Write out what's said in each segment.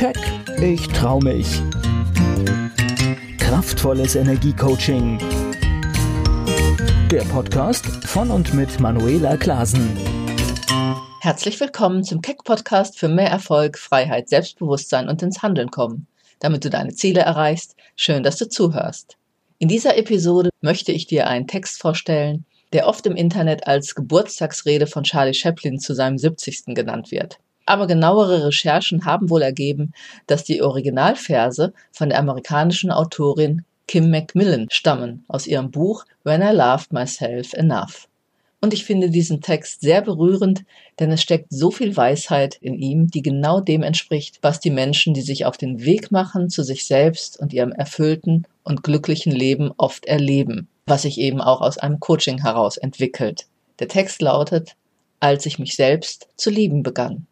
Keck, ich trau mich. Kraftvolles Energiecoaching. Der Podcast von und mit Manuela Klasen. Herzlich willkommen zum Keck Podcast für mehr Erfolg, Freiheit, Selbstbewusstsein und ins Handeln kommen, damit du deine Ziele erreichst. Schön, dass du zuhörst. In dieser Episode möchte ich dir einen Text vorstellen, der oft im Internet als Geburtstagsrede von Charlie Chaplin zu seinem 70. genannt wird. Aber genauere Recherchen haben wohl ergeben, dass die Originalverse von der amerikanischen Autorin Kim Macmillan stammen aus ihrem Buch When I Loved Myself Enough. Und ich finde diesen Text sehr berührend, denn es steckt so viel Weisheit in ihm, die genau dem entspricht, was die Menschen, die sich auf den Weg machen zu sich selbst und ihrem erfüllten und glücklichen Leben oft erleben was sich eben auch aus einem Coaching heraus entwickelt. Der Text lautet, als ich mich selbst zu lieben begann.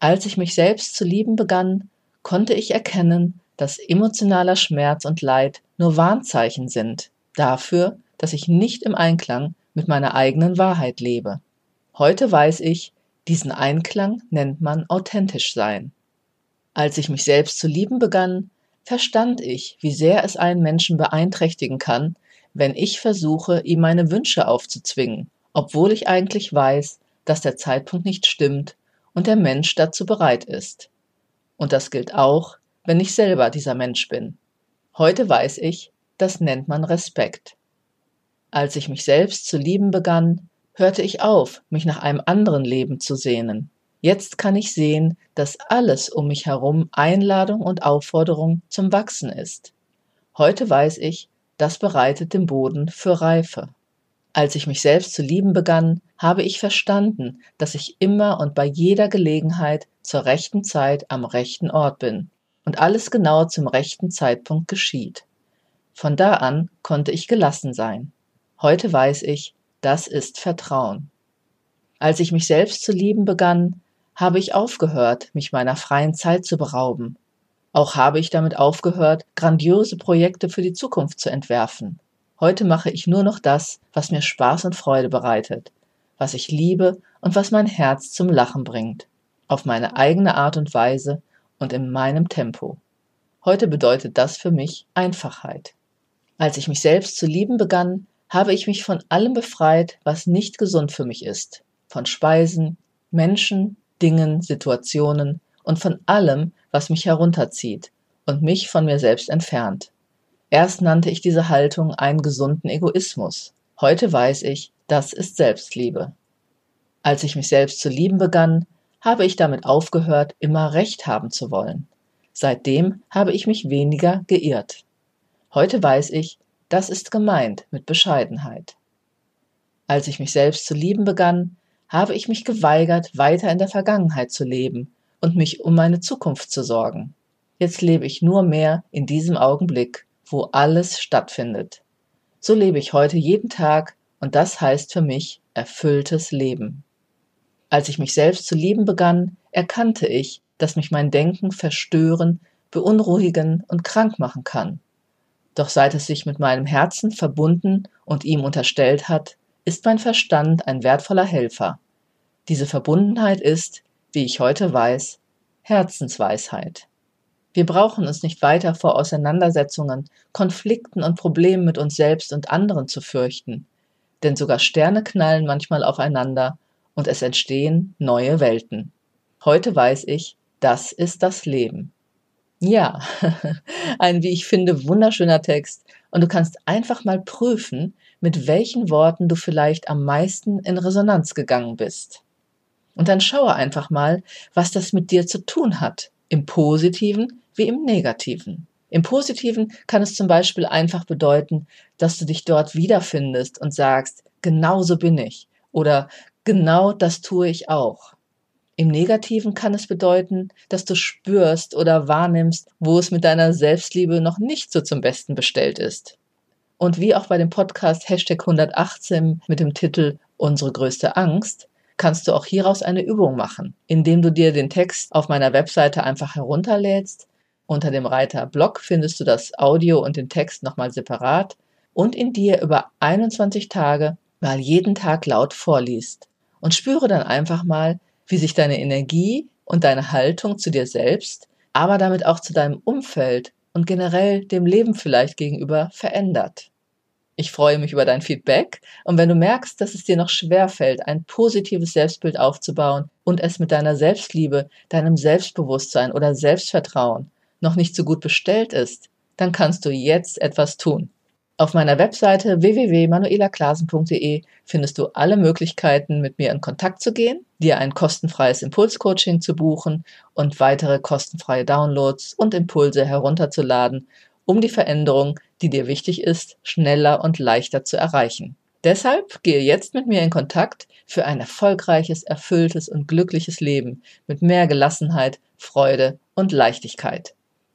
Als ich mich selbst zu lieben begann, konnte ich erkennen, dass emotionaler Schmerz und Leid nur Warnzeichen sind dafür, dass ich nicht im Einklang mit meiner eigenen Wahrheit lebe. Heute weiß ich, diesen Einklang nennt man authentisch sein. Als ich mich selbst zu lieben begann, verstand ich, wie sehr es einen Menschen beeinträchtigen kann, wenn ich versuche, ihm meine Wünsche aufzuzwingen, obwohl ich eigentlich weiß, dass der Zeitpunkt nicht stimmt und der Mensch dazu bereit ist. Und das gilt auch, wenn ich selber dieser Mensch bin. Heute weiß ich, das nennt man Respekt. Als ich mich selbst zu lieben begann, hörte ich auf, mich nach einem anderen Leben zu sehnen. Jetzt kann ich sehen, dass alles um mich herum Einladung und Aufforderung zum Wachsen ist. Heute weiß ich, das bereitet den Boden für Reife. Als ich mich selbst zu lieben begann, habe ich verstanden, dass ich immer und bei jeder Gelegenheit zur rechten Zeit am rechten Ort bin und alles genau zum rechten Zeitpunkt geschieht. Von da an konnte ich gelassen sein. Heute weiß ich, das ist Vertrauen. Als ich mich selbst zu lieben begann, habe ich aufgehört, mich meiner freien Zeit zu berauben auch habe ich damit aufgehört, grandiose Projekte für die Zukunft zu entwerfen. Heute mache ich nur noch das, was mir Spaß und Freude bereitet, was ich liebe und was mein Herz zum Lachen bringt, auf meine eigene Art und Weise und in meinem Tempo. Heute bedeutet das für mich Einfachheit. Als ich mich selbst zu lieben begann, habe ich mich von allem befreit, was nicht gesund für mich ist, von Speisen, Menschen, Dingen, Situationen, und von allem, was mich herunterzieht und mich von mir selbst entfernt. Erst nannte ich diese Haltung einen gesunden Egoismus. Heute weiß ich, das ist Selbstliebe. Als ich mich selbst zu lieben begann, habe ich damit aufgehört, immer Recht haben zu wollen. Seitdem habe ich mich weniger geirrt. Heute weiß ich, das ist gemeint mit Bescheidenheit. Als ich mich selbst zu lieben begann, habe ich mich geweigert, weiter in der Vergangenheit zu leben und mich um meine Zukunft zu sorgen. Jetzt lebe ich nur mehr in diesem Augenblick, wo alles stattfindet. So lebe ich heute jeden Tag und das heißt für mich erfülltes Leben. Als ich mich selbst zu lieben begann, erkannte ich, dass mich mein Denken verstören, beunruhigen und krank machen kann. Doch seit es sich mit meinem Herzen verbunden und ihm unterstellt hat, ist mein Verstand ein wertvoller Helfer. Diese Verbundenheit ist, wie ich heute weiß, Herzensweisheit. Wir brauchen uns nicht weiter vor Auseinandersetzungen, Konflikten und Problemen mit uns selbst und anderen zu fürchten, denn sogar Sterne knallen manchmal aufeinander und es entstehen neue Welten. Heute weiß ich, das ist das Leben. Ja, ein, wie ich finde, wunderschöner Text und du kannst einfach mal prüfen, mit welchen Worten du vielleicht am meisten in Resonanz gegangen bist. Und dann schaue einfach mal, was das mit dir zu tun hat. Im Positiven wie im Negativen. Im Positiven kann es zum Beispiel einfach bedeuten, dass du dich dort wiederfindest und sagst, genau so bin ich. Oder genau das tue ich auch. Im Negativen kann es bedeuten, dass du spürst oder wahrnimmst, wo es mit deiner Selbstliebe noch nicht so zum Besten bestellt ist. Und wie auch bei dem Podcast Hashtag 118 mit dem Titel Unsere größte Angst, kannst du auch hieraus eine Übung machen, indem du dir den Text auf meiner Webseite einfach herunterlädst. Unter dem Reiter Blog findest du das Audio und den Text nochmal separat und in dir über 21 Tage mal jeden Tag laut vorliest. Und spüre dann einfach mal, wie sich deine Energie und deine Haltung zu dir selbst, aber damit auch zu deinem Umfeld und generell dem Leben vielleicht gegenüber verändert. Ich freue mich über dein Feedback und wenn du merkst, dass es dir noch schwer fällt, ein positives Selbstbild aufzubauen und es mit deiner Selbstliebe, deinem Selbstbewusstsein oder Selbstvertrauen noch nicht so gut bestellt ist, dann kannst du jetzt etwas tun. Auf meiner Webseite www.manuelaklasen.de findest du alle Möglichkeiten, mit mir in Kontakt zu gehen, dir ein kostenfreies Impulscoaching zu buchen und weitere kostenfreie Downloads und Impulse herunterzuladen, um die Veränderung die dir wichtig ist, schneller und leichter zu erreichen. Deshalb gehe jetzt mit mir in Kontakt für ein erfolgreiches, erfülltes und glückliches Leben mit mehr Gelassenheit, Freude und Leichtigkeit.